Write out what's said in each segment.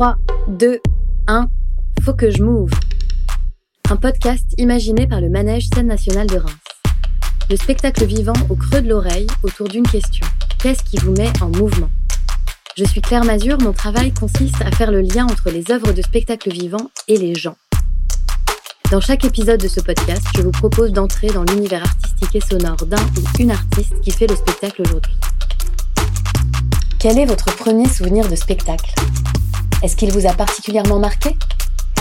3, 2, 1, faut que je move. Un podcast imaginé par le Manège Scène Nationale de Reims. Le spectacle vivant au creux de l'oreille autour d'une question. Qu'est-ce qui vous met en mouvement? Je suis Claire Mazur, mon travail consiste à faire le lien entre les œuvres de spectacle vivant et les gens. Dans chaque épisode de ce podcast, je vous propose d'entrer dans l'univers artistique et sonore d'un ou une artiste qui fait le spectacle aujourd'hui. Quel est votre premier souvenir de spectacle? Est-ce qu'il vous a particulièrement marqué?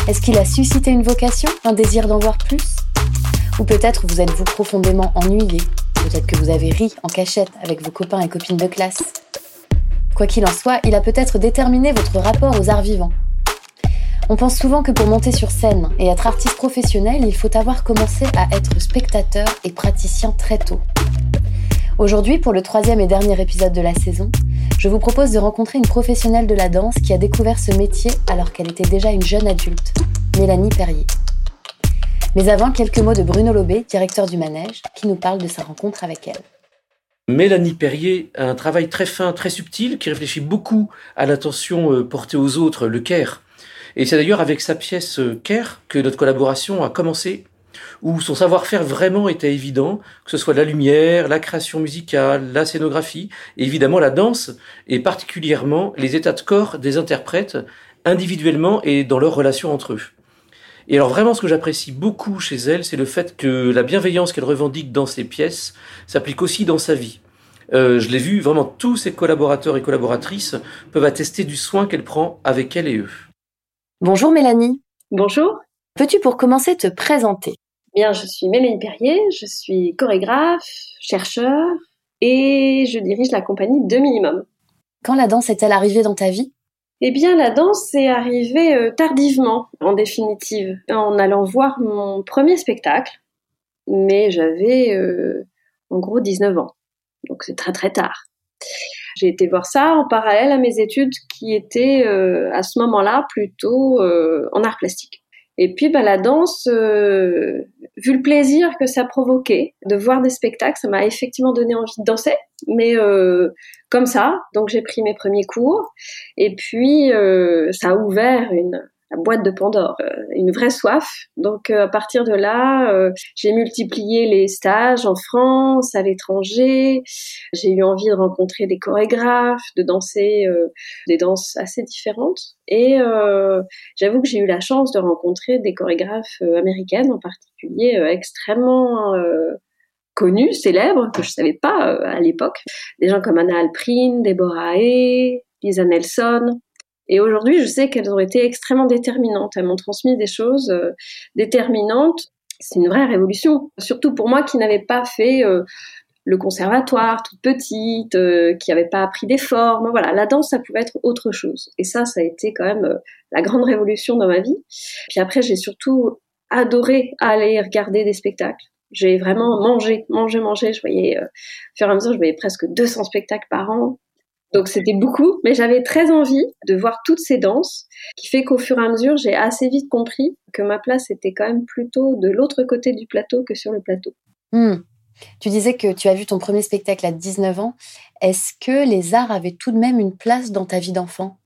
Est-ce qu'il a suscité une vocation, un désir d'en voir plus? Ou peut-être vous êtes-vous profondément ennuyé? Peut-être que vous avez ri en cachette avec vos copains et copines de classe? Quoi qu'il en soit, il a peut-être déterminé votre rapport aux arts vivants. On pense souvent que pour monter sur scène et être artiste professionnel, il faut avoir commencé à être spectateur et praticien très tôt. Aujourd'hui, pour le troisième et dernier épisode de la saison, je vous propose de rencontrer une professionnelle de la danse qui a découvert ce métier alors qu'elle était déjà une jeune adulte, Mélanie Perrier. Mais avant, quelques mots de Bruno Lobé, directeur du manège, qui nous parle de sa rencontre avec elle. Mélanie Perrier a un travail très fin, très subtil, qui réfléchit beaucoup à l'attention euh, portée aux autres, le care. Et c'est d'ailleurs avec sa pièce euh, Care que notre collaboration a commencé où son savoir-faire vraiment était évident, que ce soit la lumière, la création musicale, la scénographie, et évidemment la danse, et particulièrement les états de corps des interprètes, individuellement et dans leur relation entre eux. Et alors vraiment ce que j'apprécie beaucoup chez elle, c'est le fait que la bienveillance qu'elle revendique dans ses pièces s'applique aussi dans sa vie. Euh, je l'ai vu, vraiment tous ses collaborateurs et collaboratrices peuvent attester du soin qu'elle prend avec elle et eux. Bonjour Mélanie. Bonjour. Peux-tu pour commencer te présenter? Bien, je suis Mélanie Perrier, je suis chorégraphe, chercheur et je dirige la compagnie De Minimum. Quand la danse est-elle arrivée dans ta vie? Eh bien, la danse est arrivée euh, tardivement, en définitive, en allant voir mon premier spectacle. Mais j'avais euh, en gros 19 ans, donc c'est très très tard. J'ai été voir ça en parallèle à mes études qui étaient euh, à ce moment-là plutôt en art plastique. Et puis bah, la danse, euh, vu le plaisir que ça provoquait de voir des spectacles, ça m'a effectivement donné envie de danser, mais euh, comme ça. Donc j'ai pris mes premiers cours, et puis euh, ça a ouvert une, la boîte de Pandore, euh, une vraie soif. Donc euh, à partir de là, euh, j'ai multiplié les stages en France, à l'étranger. J'ai eu envie de rencontrer des chorégraphes, de danser des danses assez différentes. Et j'avoue que j'ai eu la chance de rencontrer des chorégraphes américaines en particulier extrêmement connues, célèbres, que je savais pas à l'époque. Des gens comme Anna Alprin, Deborah Hay, Lisa Nelson, et aujourd'hui, je sais qu'elles ont été extrêmement déterminantes. Elles m'ont transmis des choses euh, déterminantes. C'est une vraie révolution, surtout pour moi qui n'avais pas fait euh, le conservatoire toute petite, euh, qui n'avait pas appris des formes. Voilà, la danse, ça pouvait être autre chose. Et ça, ça a été quand même la grande révolution dans ma vie. Puis après, j'ai surtout adoré aller regarder des spectacles. J'ai vraiment mangé, mangé, mangé. Je voyais, au fur et à mesure, je voyais presque 200 spectacles par an. Donc c'était beaucoup, mais j'avais très envie de voir toutes ces danses, qui fait qu'au fur et à mesure, j'ai assez vite compris que ma place était quand même plutôt de l'autre côté du plateau que sur le plateau. Hmm. Tu disais que tu as vu ton premier spectacle à 19 ans. Est-ce que les arts avaient tout de même une place dans ta vie d'enfant?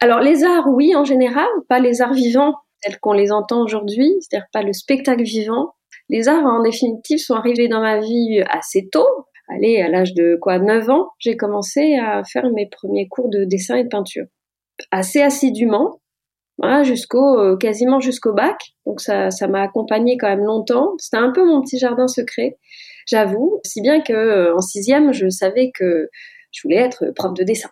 Alors les arts, oui, en général, pas les arts vivants tels qu'on les entend aujourd'hui, c'est-à-dire pas le spectacle vivant. Les arts, en définitive, sont arrivés dans ma vie assez tôt, allez, à l'âge de quoi 9 ans, j'ai commencé à faire mes premiers cours de dessin et de peinture. Assez assidûment, jusqu'au euh, quasiment jusqu'au bac. Donc ça ça m'a accompagné quand même longtemps. C'était un peu mon petit jardin secret, j'avoue, si bien que euh, sixième, je savais que je voulais être prof de dessin.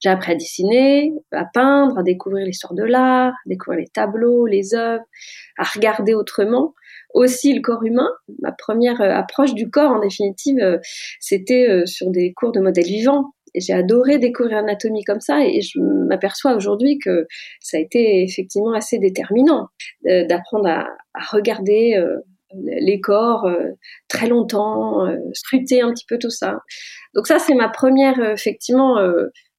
J'ai appris à dessiner, à peindre, à découvrir l'histoire de l'art, à découvrir les tableaux, les œuvres, à regarder autrement aussi le corps humain. Ma première euh, approche du corps, en définitive, euh, c'était euh, sur des cours de modèles vivants. J'ai adoré découvrir l'anatomie comme ça et je m'aperçois aujourd'hui que ça a été effectivement assez déterminant d'apprendre à, regarder les corps très longtemps, scruter un petit peu tout ça. Donc ça, c'est ma première, effectivement,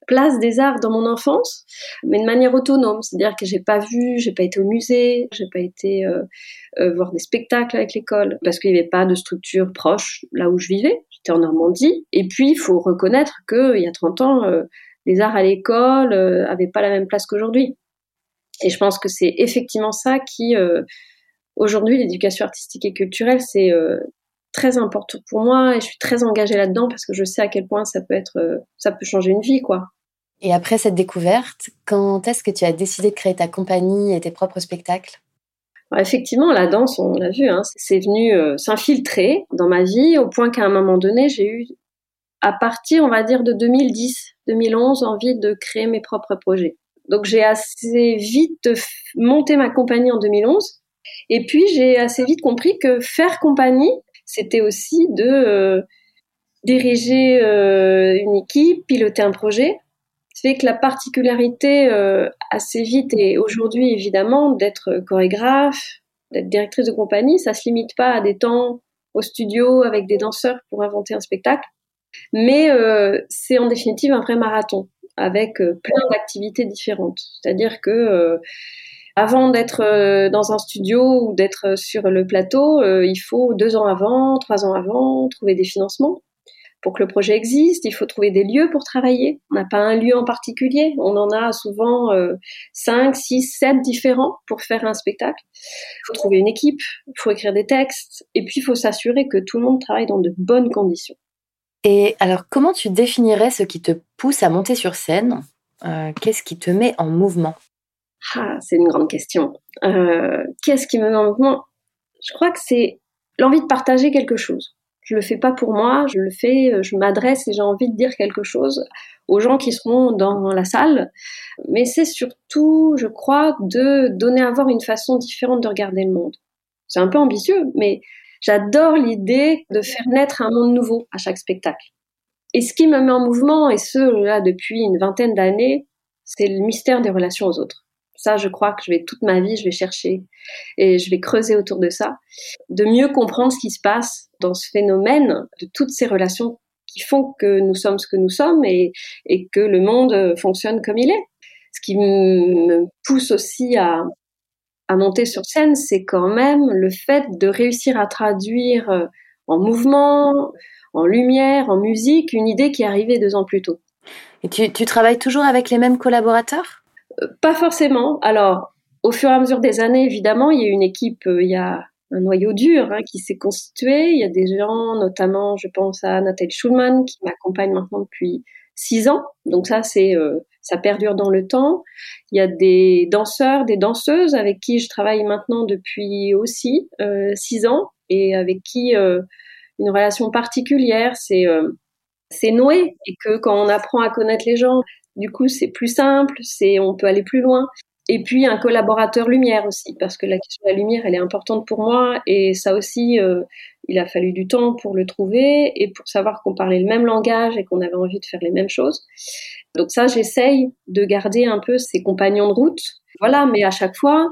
place des arts dans mon enfance, mais de manière autonome. C'est-à-dire que j'ai pas vu, j'ai pas été au musée, j'ai pas été euh, euh, voir des spectacles avec l'école parce qu'il n'y avait pas de structure proche là où je vivais. J'étais en Normandie. Et puis, il faut reconnaître qu'il y a 30 ans, euh, les arts à l'école avaient pas la même place qu'aujourd'hui. Et je pense que c'est effectivement ça qui, aujourd'hui, l'éducation artistique et culturelle, c'est très important pour moi et je suis très engagée là-dedans parce que je sais à quel point ça peut être, ça peut changer une vie, quoi. Et après cette découverte, quand est-ce que tu as décidé de créer ta compagnie et tes propres spectacles? Effectivement, la danse, on l'a vu, hein, c'est venu s'infiltrer dans ma vie au point qu'à un moment donné, j'ai eu, à partir, on va dire, de 2010, 2011, envie de créer mes propres projets. Donc j'ai assez vite monté ma compagnie en 2011. Et puis j'ai assez vite compris que faire compagnie, c'était aussi de euh, diriger euh, une équipe, piloter un projet. C'est que la particularité euh, assez vite et aujourd'hui évidemment d'être chorégraphe, d'être directrice de compagnie, ça se limite pas à des temps au studio avec des danseurs pour inventer un spectacle, mais c'est en définitive un vrai marathon avec euh, plein d'activités différentes. C'est-à-dire que euh, avant d'être euh, dans un studio ou d'être sur le plateau, il faut deux ans avant, trois ans avant, trouver des financements pour que le projet existe. Il faut trouver des lieux pour travailler. On n'a pas un lieu en particulier. On en a souvent cinq, six, sept différents pour faire un spectacle. Il faut trouver une équipe, il faut écrire des textes, et puis il faut s'assurer que tout le monde travaille dans de bonnes conditions. Et alors, comment tu définirais ce qui te pousse à monter sur scène? Euh, Qu'est-ce qui te met en mouvement? Ah, C'est une grande question. Euh, qu'est-ce qui me met en mouvement? Je crois que c'est l'envie de partager quelque chose. Je le fais pas pour moi, je le fais, euh, je m'adresse et j'ai envie de dire quelque chose aux gens qui seront dans la salle. Mais c'est surtout, je crois, de donner à voir une façon différente de regarder le monde. C'est un peu ambitieux, mais J'adore l'idée de faire naître un monde nouveau à chaque spectacle. Et ce qui me met en mouvement, et ce là depuis une vingtaine d'années, c'est le mystère des relations aux autres. Ça, je crois que je vais toute ma vie, je vais chercher et je vais creuser autour de ça, de mieux comprendre ce qui se passe dans ce phénomène de toutes ces relations qui font que nous sommes ce que nous sommes et, que le monde fonctionne comme il est. Ce qui me pousse aussi à, monter sur scène, c'est quand même le fait de réussir à traduire euh, en mouvement, en lumière, en musique, une idée qui est arrivée deux ans plus tôt. Et tu, travailles toujours avec les mêmes collaborateurs? euh, Pas forcément. Alors, au fur et à mesure des années, évidemment, il y a une équipe, euh, il y a un noyau dur hein, qui s'est constitué. Il y a des gens, notamment, je pense à Nathalie Schulman, qui m'accompagne maintenant depuis six ans. Donc ça, c'est ça perdure dans le temps. Il y a des danseurs, des danseuses avec qui je travaille maintenant depuis aussi euh, six ans et avec qui euh, une relation particulière c'est euh, c'est noué et que quand on apprend à connaître les gens, du coup c'est plus simple, c'est on peut aller plus loin. Et puis un collaborateur lumière aussi, parce que la question de la lumière, elle est importante pour moi, et ça aussi, il a fallu du temps pour le trouver et pour savoir qu'on parlait le même langage et qu'on avait envie de faire les mêmes choses. Donc ça, j'essaye de garder un peu ces compagnons de route. Voilà, mais à chaque fois,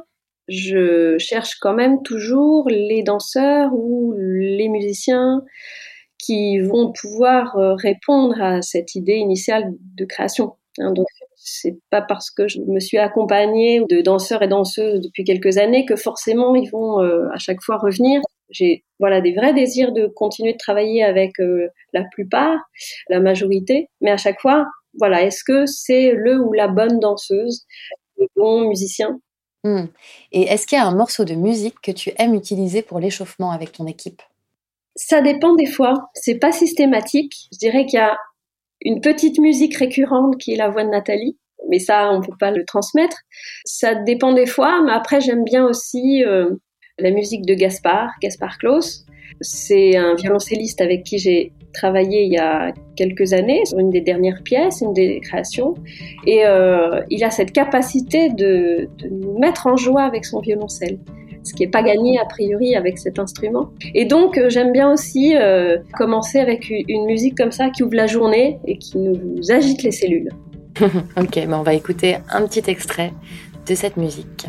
je cherche quand même toujours les danseurs ou les musiciens qui vont pouvoir euh, répondre à cette idée initiale de création. Hein, donc c'est pas parce que je me suis accompagnée de danseurs et danseuses depuis quelques années que forcément ils vont euh, à chaque fois revenir. J'ai voilà des vrais désirs de continuer de travailler avec euh, la plupart, la majorité, mais à chaque fois voilà, est-ce que c'est le ou la bonne danseuse, le bon musicien? Hmm. Et est-ce qu'il y a un morceau de musique que tu aimes utiliser pour l'échauffement avec ton équipe? Ça dépend des fois. C'est pas systématique. Je dirais qu'il y a une petite musique récurrente qui est la voix de Nathalie, mais ça, on peut pas le transmettre. Ça dépend des fois, mais après, j'aime bien aussi euh, la musique de Gaspard, Gaspard Klaus. C'est un violoncelliste avec qui j'ai travaillé il y a quelques années sur une des dernières pièces, une des créations. Et euh, il a cette capacité de, nous mettre en joie avec son violoncelle ce qui n'est pas gagné a priori avec cet instrument. Et donc euh, j'aime bien aussi euh, commencer avec une musique comme ça qui ouvre la journée et qui nous agite les cellules. ok, on va écouter un petit extrait de cette musique.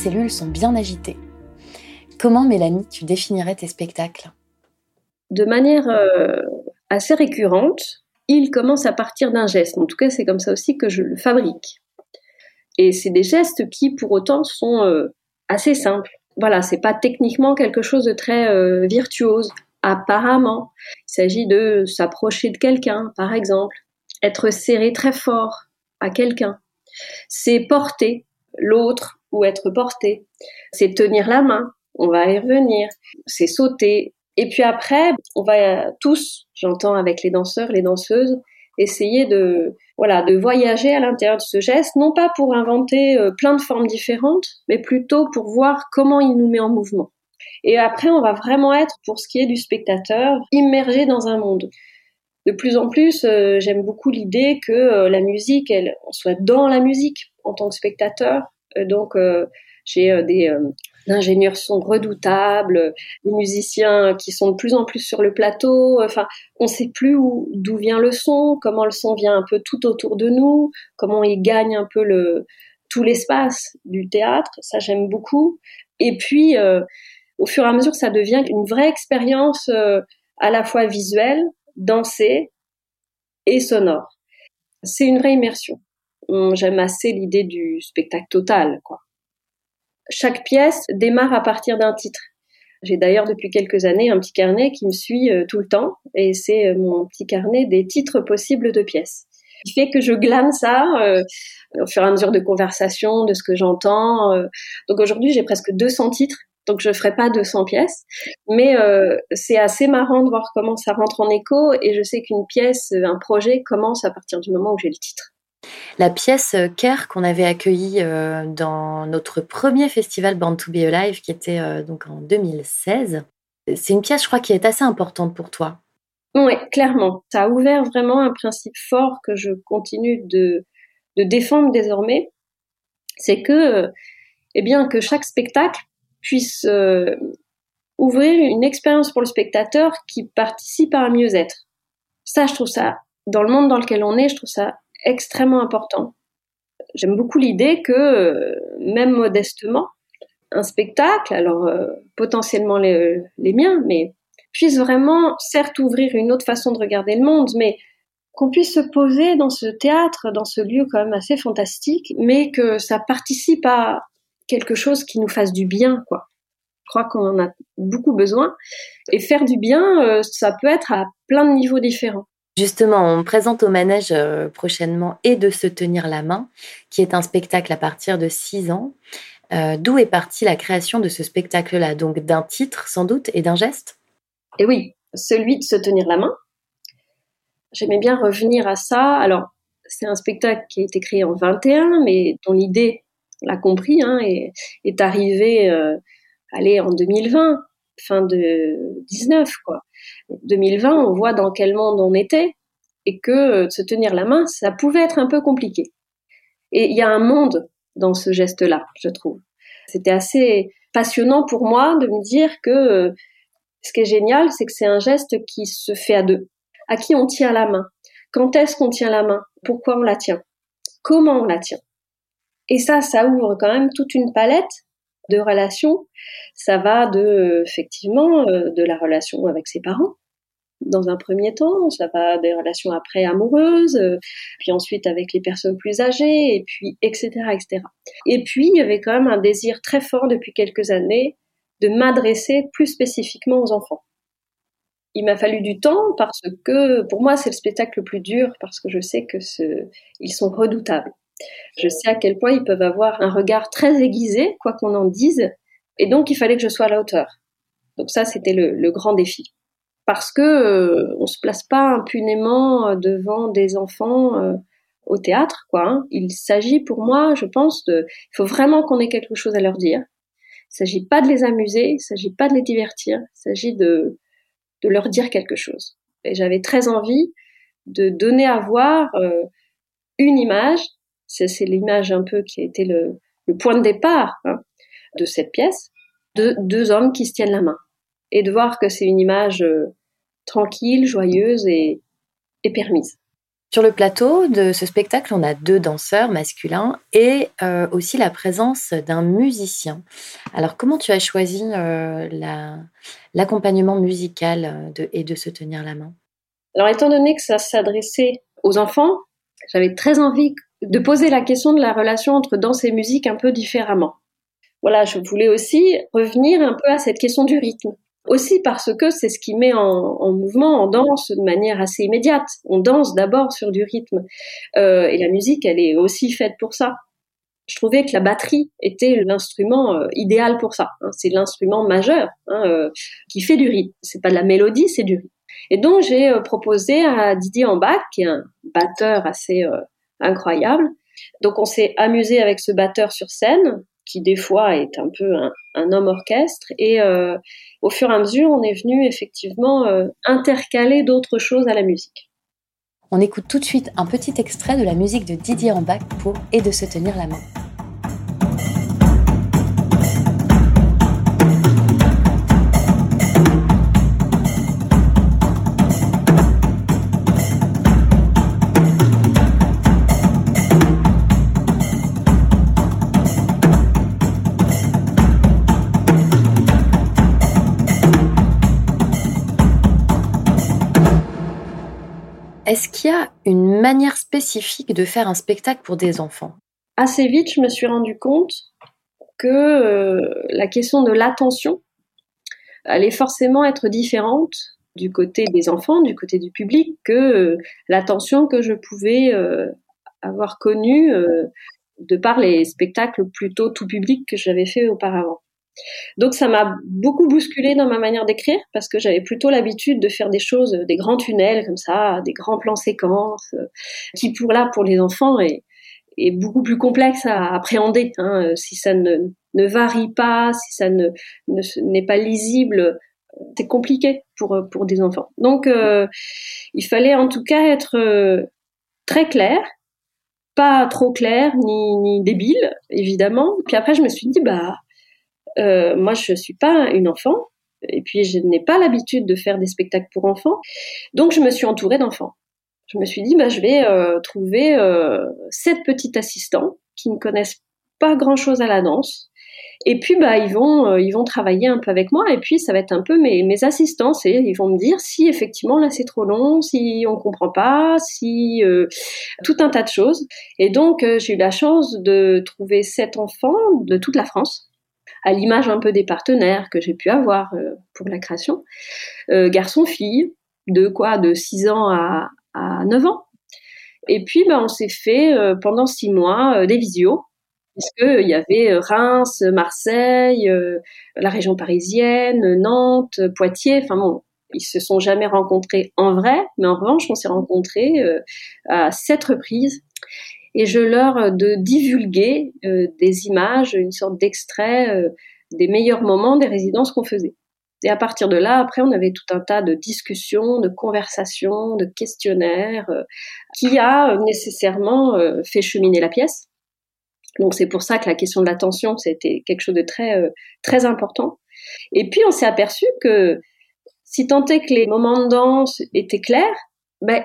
Cellules sont bien agitées. Comment, Mélanie, tu définirais tes spectacles? De manière euh, assez récurrente, il commence à partir d'un geste. En tout cas, c'est comme ça aussi que je le fabrique. Et c'est des gestes qui, pour autant, sont euh, assez simples. Voilà, c'est pas techniquement quelque chose de très euh, virtuose. Apparemment, il s'agit de s'approcher de quelqu'un, par exemple, être serré très fort à quelqu'un. C'est porter l'autre ou être porté. C'est tenir la main. On va y revenir. C'est sauter. Et puis après, on va tous, j'entends avec les danseurs, les danseuses, essayer de voilà de voyager à l'intérieur de ce geste, non pas pour inventer euh, plein de formes différentes, mais plutôt pour voir comment il nous met en mouvement. Et après, on va vraiment être, pour ce qui est du spectateur, immergé dans un monde. De plus en plus, euh, j'aime beaucoup l'idée que euh, la musique, elle, on soit dans la musique en tant que spectateur. Donc, j'ai des ingénieurs sont redoutables, des musiciens qui sont de plus en plus sur le plateau. Enfin, on ne sait plus d'où vient le son, comment le son vient un peu tout autour de nous, comment il gagne un peu tout l'espace du théâtre. Ça, j'aime beaucoup. Et puis, euh, au fur et à mesure, ça devient une vraie expérience euh, à la fois visuelle, dansée et sonore. C'est une vraie immersion. J'aime assez l'idée du spectacle total, quoi chaque pièce démarre à partir d'un titre. J'ai d'ailleurs depuis quelques années un petit carnet qui me suit euh, tout le temps et c'est euh, mon petit carnet des titres possibles de pièces. Ce qui fait que je glane ça euh, au fur et à mesure de conversation, de ce que j'entends. Donc aujourd'hui, j'ai presque 200 titres, donc je ferai pas 200 pièces, mais c'est assez marrant de voir comment ça rentre en écho et je sais qu'une pièce, un projet commence à partir du moment où j'ai le titre. La pièce euh, Care qu'on avait accueillie euh, dans notre premier festival Born to Be Alive, qui était euh, donc en 2016, c'est une pièce, je crois, qui est assez importante pour toi. Oui, clairement. Ça a ouvert vraiment un principe fort que je continue de, défendre désormais. C'est que, eh bien, que chaque spectacle puisse ouvrir une expérience pour le spectateur qui participe à un mieux-être. Ça, je trouve ça, dans le monde dans lequel on est, je trouve ça extrêmement important. J'aime beaucoup l'idée que, euh, même modestement, un spectacle, alors euh, potentiellement les, les, miens, mais puisse vraiment, certes, ouvrir une autre façon de regarder le monde, mais qu'on puisse se poser dans ce théâtre, dans ce lieu quand même assez fantastique, mais que ça participe à quelque chose qui nous fasse du bien, quoi. Je crois qu'on en a beaucoup besoin. Et faire du bien, euh, ça peut être à plein de niveaux différents. Justement, on présente au manège euh, prochainement Et de se tenir la main, qui est un spectacle à partir de 6 ans. Euh, d'où est partie la création de ce spectacle-là? Donc d'un titre sans doute et d'un geste? Et oui, celui de se tenir la main. J'aimais bien revenir à ça. Alors, c'est un spectacle qui a été créé en 21, mais dont l'idée, l'a compris, hein, est, arrivée euh, en 2020, fin de 19, quoi. 2020, on voit dans quel monde on était et que euh, se tenir la main, ça pouvait être un peu compliqué. Et il y a un monde dans ce geste-là, je trouve. C'était assez passionnant pour moi de me dire que euh, ce qui est génial, c'est que c'est un geste qui se fait à deux. À qui on tient la main? Quand est-ce qu'on tient la main? Pourquoi on la tient? Comment on la tient? Et ça, ça ouvre quand même toute une palette de relations. Ça va de, effectivement, euh, de la relation avec ses parents, dans un premier temps, ça va des relations après amoureuses, euh, puis ensuite avec les personnes plus âgées, et puis etc., etc. Et puis il y avait quand même un désir très fort depuis quelques années de m'adresser plus spécifiquement aux enfants. Il m'a fallu du temps parce que pour moi c'est le spectacle le plus dur parce que je sais que ce, ils sont redoutables. Je sais à quel point ils peuvent avoir un regard très aiguisé, quoi qu'on en dise, et donc il fallait que je sois à la hauteur. Donc ça c'était le, le grand défi parce que euh, on se place pas impunément euh, devant des enfants euh, au théâtre, quoi. Hein. Il s'agit pour moi, je pense, de, il faut vraiment qu'on ait quelque chose à leur dire. Il s'agit pas de les amuser, il s'agit pas de les divertir, il s'agit de de leur dire quelque chose. Et j'avais très envie de donner à voir une image. C'est, l'image un peu qui a été le, le point de départ hein, de cette pièce, de deux hommes qui se tiennent la main et de voir que c'est une image tranquille, joyeuse et, permise. Sur le plateau de ce spectacle, on a deux danseurs masculins et euh, aussi la présence d'un musicien. Alors, comment tu as choisi euh, l'accompagnement musical de, et de se tenir la main? Alors, étant donné que ça s'adressait aux enfants, j'avais très envie de poser la question de la relation entre danse et musique un peu différemment. Voilà, je voulais aussi revenir un peu à cette question du rythme. Aussi parce que c'est ce qui met en, mouvement, en danse de manière assez immédiate. On danse d'abord sur du rythme. Euh, et la musique, elle est aussi faite pour ça. Je trouvais que la batterie était l'instrument euh, idéal pour ça. Hein. C'est l'instrument majeur hein, euh, qui fait du rythme. C'est pas de la mélodie, c'est du rythme. Et donc j'ai proposé à Didier Ambach, qui est un batteur assez incroyable. Donc on s'est amusé avec ce batteur sur scène qui des fois est un peu un, homme orchestre. Et euh, au fur et à mesure, on est venu effectivement euh, intercaler d'autres choses à la musique. On écoute tout de suite un petit extrait de la musique de Didier Rambach pour Et de se tenir la main. Est-ce qu'il y a une manière spécifique de faire un spectacle pour des enfants? Assez vite, je me suis rendu compte que euh, la question de l'attention allait forcément être différente du côté des enfants, du côté du public, que euh, l'attention que je pouvais euh, avoir connue de par les spectacles plutôt tout public que j'avais fait auparavant. Donc ça m'a beaucoup bousculé dans ma manière d'écrire parce que j'avais plutôt l'habitude de faire des choses, des grands tunnels comme ça, des grands plans séquences, euh, qui pour là pour les enfants est, beaucoup plus complexe à appréhender. Hein, si ça ne, ne varie pas, si ça ne n'est pas lisible, c'est compliqué pour pour des enfants. Donc euh, il fallait en tout cas être euh, très clair pas trop clair ni, ni débile évidemment puis après je me suis dit bah euh, moi, je suis pas une enfant, et puis je n'ai pas l'habitude de faire des spectacles pour enfants, donc je me suis entourée d'enfants. Je me suis dit, bah, je vais euh, trouver euh, sept petits assistants qui ne connaissent pas grand-chose à la danse, et puis bah ils vont ils vont travailler un peu avec moi et puis ça va être un peu mes mes assistants et ils vont me dire si effectivement là c'est trop long, si on comprend pas, si tout un tas de choses. Et donc j'ai eu la chance de trouver sept enfants de toute la France à l'image un peu des partenaires que j'ai pu avoir euh, pour la création. Euh, Garçon-fille, de quoi De 6 ans à, à 9 ans. Et puis, ben, on s'est fait euh, pendant 6 mois des visios, puisqu'il y avait Reims, Marseille, la région parisienne, Nantes, Poitiers, enfin bon, ils se sont jamais rencontrés en vrai, mais en revanche, on s'est rencontrés à sept reprises et je leur euh, de divulguer euh, des images, une sorte d'extrait euh, des meilleurs moments des résidences qu'on faisait. Et à partir de là, après, on avait tout un tas de discussions, de conversations, de questionnaires, qui a nécessairement fait cheminer la pièce. Donc c'est pour ça que la question de l'attention, c'était quelque chose de très très important. Et puis on s'est aperçu que si tant est que les moments de danse étaient clairs, ben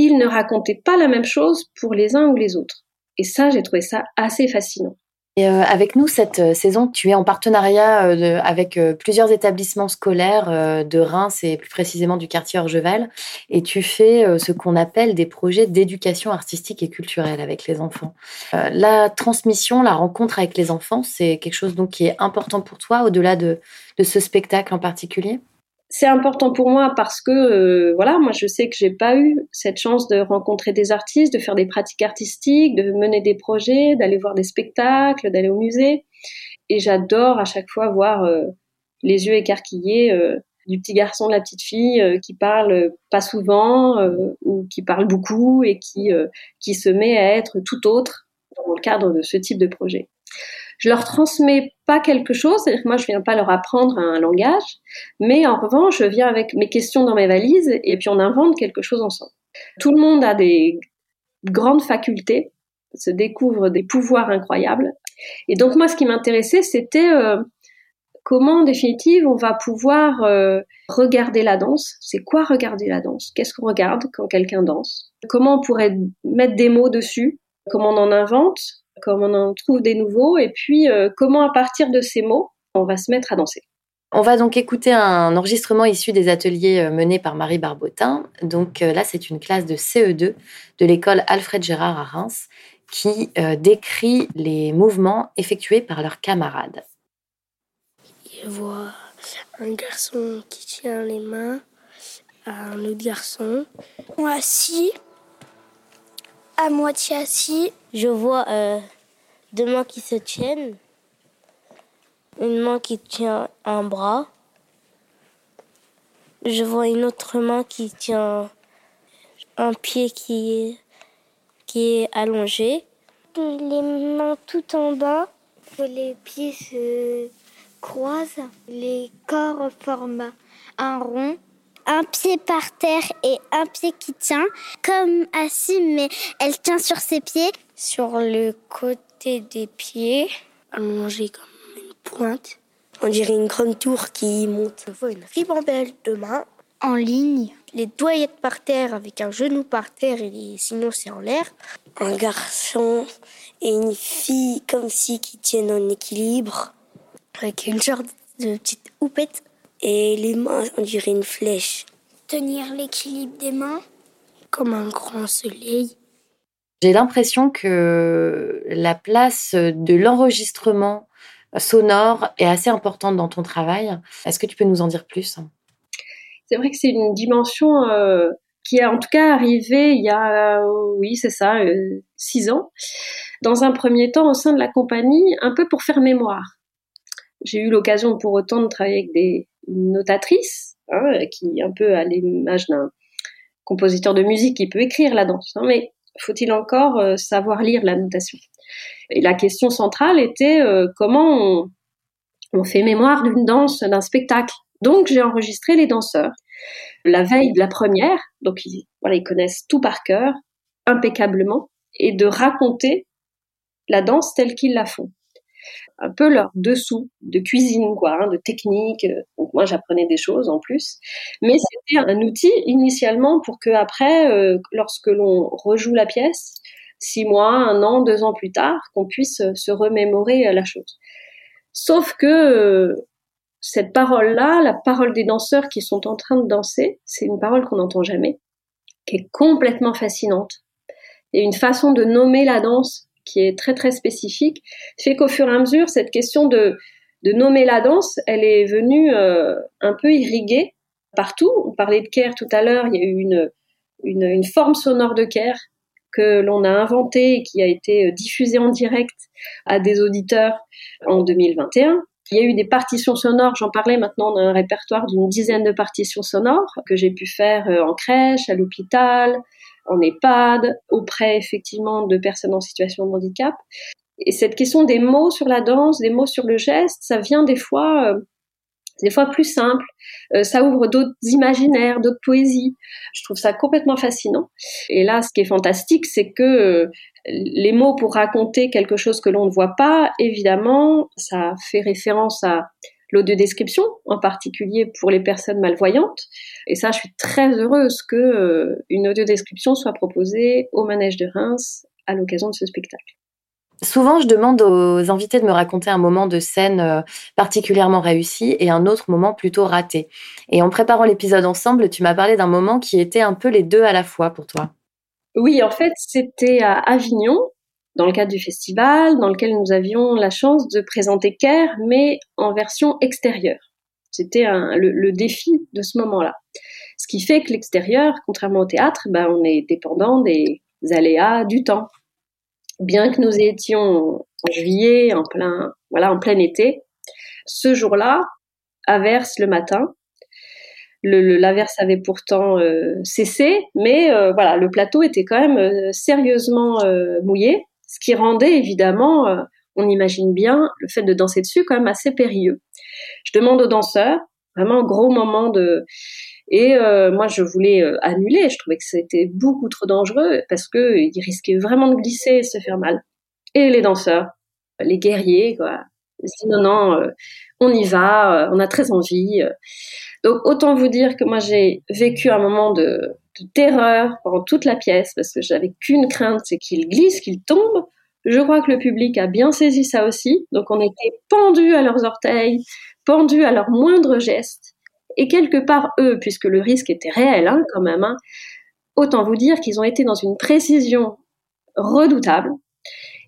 ils ne racontaient pas la même chose pour les uns ou les autres. Et ça, j'ai trouvé ça assez fascinant. Et euh, avec nous, cette euh, saison, tu es en partenariat euh, avec plusieurs établissements scolaires de Reims et plus précisément du quartier Orgeval. Et tu fais ce qu'on appelle des projets d'éducation artistique et culturelle avec les enfants. la transmission, la rencontre avec les enfants, c'est quelque chose donc qui est important pour toi au-delà de ce spectacle en particulier? C'est important pour moi parce que euh, voilà, moi je sais que j'ai pas eu cette chance de rencontrer des artistes, de faire des pratiques artistiques, de mener des projets, d'aller voir des spectacles, d'aller au musée. Et j'adore à chaque fois voir euh, les yeux écarquillés euh, du petit garçon, de la petite fille qui parle pas souvent ou qui parle beaucoup et qui qui se met à être tout autre dans le cadre de ce type de projet je leur transmets pas quelque chose, c'est-à-dire que moi je viens pas leur apprendre un langage, mais en revanche je viens avec mes questions dans mes valises et puis on invente quelque chose ensemble. Tout le monde a des grandes facultés, se découvre des pouvoirs incroyables, et donc moi ce qui m'intéressait c'était euh, comment en définitive on va pouvoir euh, regarder la danse. C'est quoi regarder la danse? Qu'est-ce qu'on regarde quand quelqu'un danse? Comment on pourrait mettre des mots dessus? Comment on en invente? Comment on en trouve des nouveaux Et puis euh, comment à partir de ces mots on va se mettre à danser. On va donc écouter un enregistrement issu des ateliers euh, menés par Marie Barbotin. Donc là, c'est une classe de CE2 de l'école Alfred Gérard à Reims qui décrit les mouvements effectués par leurs camarades. Je vois un garçon qui tient les mains à un autre garçon. Assis, à moitié assis. Je vois euh, deux mains qui se tiennent. Une main qui tient un bras. Je vois une autre main qui tient un pied qui est, qui est allongé. Les mains tout en bas. Les pieds se croise. Les corps forment un rond. Un pied par terre et un pied qui tient, comme assis, mais elle tient sur ses pieds. Sur le côté des pieds, allongé comme une pointe. On dirait une grande tour qui monte. Je vois une ribambelle de mains. En ligne. Les doyettes par terre avec un genou par terre et sinon c'est en l'air. Un garçon et une fille comme si qui tiennent en équilibre avec une sorte de petite houppette et les mains, on dirait une flèche. Tenir l'équilibre des mains comme un grand soleil. J'ai l'impression que la place de l'enregistrement sonore est assez importante dans ton travail. Est-ce que tu peux nous en dire plus? C'est vrai que c'est une dimension euh, qui est en tout cas arrivée il y a, euh, oui, c'est ça, euh, six ans. Dans un premier temps, au sein de la compagnie, un peu pour faire mémoire j'ai eu l'occasion pour autant de travailler avec des notatrices, hein, qui un peu à l'image d'un compositeur de musique qui peut écrire la danse. Hein, mais faut-il encore euh, savoir lire la notation? Et la question centrale était euh, comment on, on, fait mémoire d'une danse, d'un spectacle? Donc j'ai enregistré les danseurs la veille de la première, donc ils, voilà, ils connaissent tout par cœur, impeccablement, et de raconter la danse telle qu'ils la font un peu leur dessous de cuisine, quoi, hein, de technique. Donc moi, j'apprenais des choses en plus, mais c'était un outil initialement pour que après, euh, lorsque l'on rejoue la pièce, six mois, un an, deux ans plus tard, qu'on puisse se remémorer euh, la chose. Sauf que euh, cette parole-là, la parole des danseurs qui sont en train de danser, c'est une parole qu'on n'entend jamais, qui est complètement fascinante. Et une façon de nommer la danse qui est très très spécifique, fait qu'au fur et à mesure, cette question de, de nommer la danse, elle est venue euh, un peu irriguer partout. On parlait de Caire tout à l'heure, il y a eu une, une, une forme sonore de Caire que l'on a inventée et qui a été euh, diffusée en direct à des auditeurs en 2021. Il y a eu des partitions sonores, j'en parlais maintenant, on a un répertoire d'une dizaine de partitions sonores que j'ai pu faire euh, en crèche, à l'hôpital, en EHPAD, auprès effectivement de personnes en situation de handicap. Et cette question des mots sur la danse, des mots sur le geste, ça vient des fois, euh, des fois plus simple. Euh, ça ouvre d'autres imaginaires, d'autres poésies. Je trouve ça complètement fascinant. Et là, ce qui est fantastique, c'est que euh, les mots pour raconter quelque chose que l'on ne voit pas, évidemment, ça fait référence à l'audio-description, en particulier pour les personnes malvoyantes. Et ça, je suis très heureuse que euh, une audio-description soit proposée au manège de Reims à l'occasion de ce spectacle. Souvent, je demande aux invités de me raconter un moment de scène euh, particulièrement réussi et un autre moment plutôt raté. Et en préparant l'épisode ensemble, tu m'as parlé d'un moment qui était un peu les deux à la fois pour toi. Oui, en fait, c'était à Avignon, dans le cadre du festival, dans lequel nous avions la chance de présenter Caire, mais en version extérieure. C'était le, le, défi de ce moment-là. Ce qui fait que l'extérieur, contrairement au théâtre, ben, on est dépendant des aléas du temps. Bien que nous étions en juillet, en plein, voilà, en plein été, ce jour-là, averse le matin. Le, l'averse avait pourtant euh, cessé, mais euh, voilà, le plateau était quand même euh, sérieusement mouillé ce qui rendait évidemment, euh, on imagine bien, le fait de danser dessus quand même assez périlleux. Je demande aux danseurs, vraiment gros moment de... Et euh, moi, je voulais euh, annuler, je trouvais que c'était beaucoup trop dangereux parce qu'ils risquaient vraiment de glisser et se faire mal. Et les danseurs, les guerriers, quoi, non, non, on y va, on a très envie. Donc autant vous dire que moi j'ai vécu un moment de, de terreur pendant toute la pièce parce que j'avais qu'une crainte, c'est qu'il glisse, qu'il tombe. Je crois que le public a bien saisi ça aussi. Donc on était pendus à leurs orteils, pendus à leurs moindres gestes. Et quelque part, eux, puisque le risque était réel hein, quand même, hein, autant vous dire qu'ils ont été dans une précision redoutable.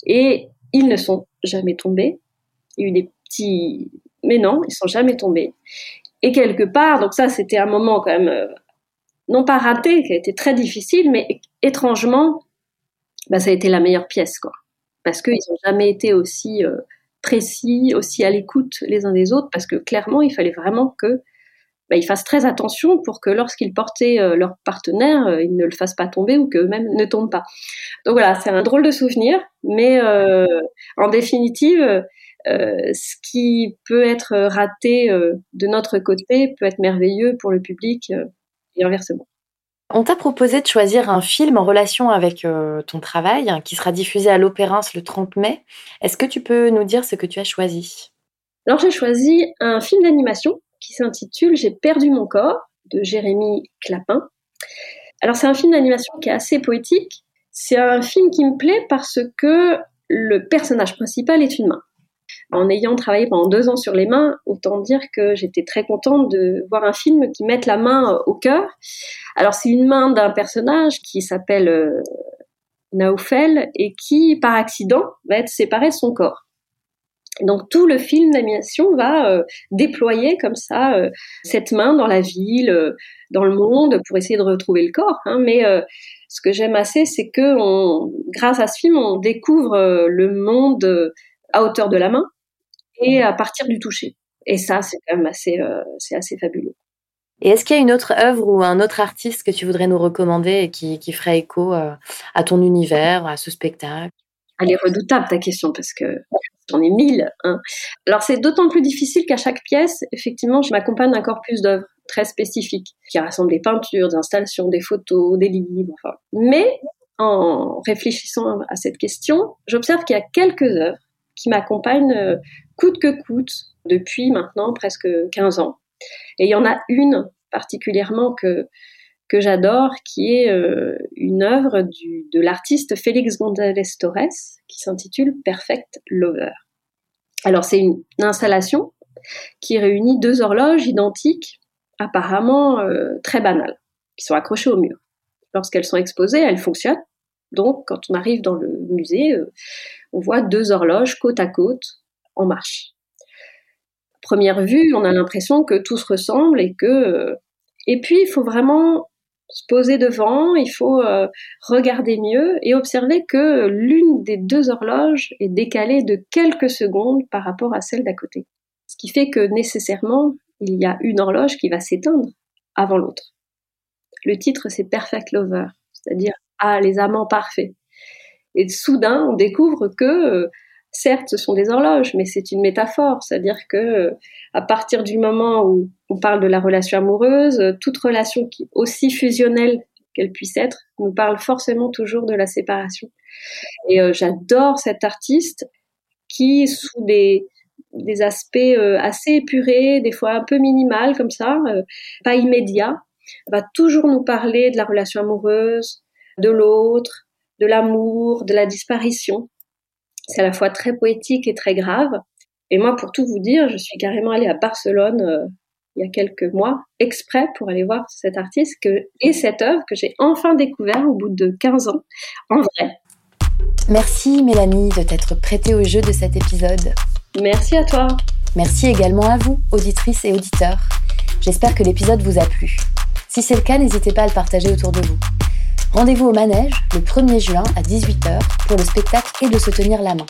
Et ils ne sont jamais tombés. Il y a eu des petits... Mais non, ils sont jamais tombés. Et quelque part, donc ça c'était un moment quand même, euh, non pas raté, qui a été très difficile, mais étrangement, bah, ça a été la meilleure pièce, quoi. Parce qu'ils n'ont jamais été aussi euh, précis, aussi à l'écoute les uns des autres, parce que clairement, il fallait vraiment que bah, ils fassent très attention pour que lorsqu'ils portaient euh, leur partenaire, ils ne le fassent pas tomber ou qu'eux-mêmes ne tombent pas. Donc voilà, c'est un drôle de souvenir, mais en définitive, euh, ce qui peut être raté euh, de notre côté peut être merveilleux pour le public euh, et inversement. On t'a proposé de choisir un film en relation avec ton travail hein, qui sera diffusé à l'Opérance le 30 mai. Est-ce que tu peux nous dire ce que tu as choisi? Alors j'ai choisi un film d'animation qui s'intitule J'ai perdu mon corps de Jérémy Clapin. Alors c'est un film d'animation qui est assez poétique. C'est un film qui me plaît parce que le personnage principal est une main en ayant travaillé pendant deux ans sur les mains, autant dire que j'étais très contente de voir un film qui mette la main euh, au cœur. Alors c'est une main d'un personnage qui s'appelle euh, et qui, par accident, va être séparé de son corps. Donc tout le film d'animation va euh, déployer comme ça cette main dans la ville, dans le monde, pour essayer de retrouver le corps. Hein. Mais ce que j'aime assez, c'est que grâce à ce film, on découvre le monde à hauteur de la main, et à partir du toucher. Et ça, c'est quand même assez, euh, c'est assez fabuleux. Et est-ce qu'il y a une autre œuvre ou un autre artiste que tu voudrais nous recommander et qui, qui ferait écho euh, à ton univers, à ce spectacle? Elle est redoutable ta question parce que j'en ai mille. Hein. Alors c'est d'autant plus difficile qu'à chaque pièce, effectivement, je m'accompagne d'un corpus d'œuvres très spécifique qui rassemble des peintures, des installations, des photos, des livres. Enfin. Mais en réfléchissant à cette question, j'observe qu'il y a quelques œuvres qui m'accompagnent euh, coûte que coûte depuis maintenant presque 15 ans. Et il y en a une particulièrement que, que j'adore, qui est euh, une œuvre de l'artiste Félix González Torres, qui s'intitule Perfect Lover. Alors c'est une installation qui réunit deux horloges identiques, apparemment euh, très banales, qui sont accrochées au mur. Lorsqu'elles sont exposées, elles fonctionnent. Donc quand on arrive dans le musée, on voit deux horloges côte à côte en marche. première vue, on a l'impression que tout se ressemble et que et puis il faut vraiment se poser devant, il faut euh, regarder mieux et observer que l'une des deux horloges est décalée de quelques secondes par rapport à celle d'à côté. Ce qui fait que nécessairement, il y a une horloge qui va s'éteindre avant l'autre. Le titre, c'est Perfect Lover, c'est-à-dire Ah, les amants parfaits. Et soudain, on découvre que euh, certes, ce sont des horloges, mais c'est une métaphore, c'est-à-dire que euh, à partir du moment où on parle de la relation amoureuse, euh, toute relation qui aussi fusionnelle qu'elle puisse être, nous parle forcément toujours de la séparation. Et j'adore cet artiste qui, sous des, des aspects assez épurés, des fois un peu minimal comme ça, pas immédiat, va toujours nous parler de la relation amoureuse, de l'autre, de l'amour, de la disparition. C'est à la fois très poétique et très grave. Et moi, pour tout vous dire, je suis carrément allée à Barcelone euh, il y a quelques mois, exprès pour aller voir cet artiste que, et cette œuvre que j'ai enfin découvert au bout de 15 ans, en vrai. Merci Mélanie de t'être prêtée au jeu de cet épisode. Merci à toi. Merci également à vous, auditrices et auditeurs. J'espère que l'épisode vous a plu. Si c'est le cas, n'hésitez pas à le partager autour de vous. Rendez-vous au manège le 1er juin à 18h pour le spectacle et de se tenir la main.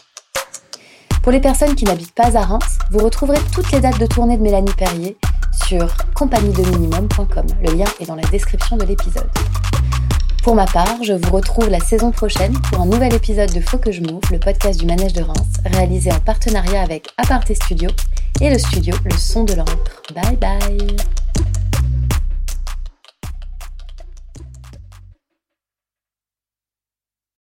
Pour les personnes qui n'habitent pas à Reims, vous retrouverez toutes les dates de tournée de Mélanie Perrier sur compagniedeminimum.com. Le lien est dans la description de l'épisode. Pour ma part, je vous retrouve la saison prochaine pour un nouvel épisode de Faut que je move, le podcast du Manège de Reims, réalisé en partenariat avec Aparté Studio et le studio Le Son de l'encre. Bye bye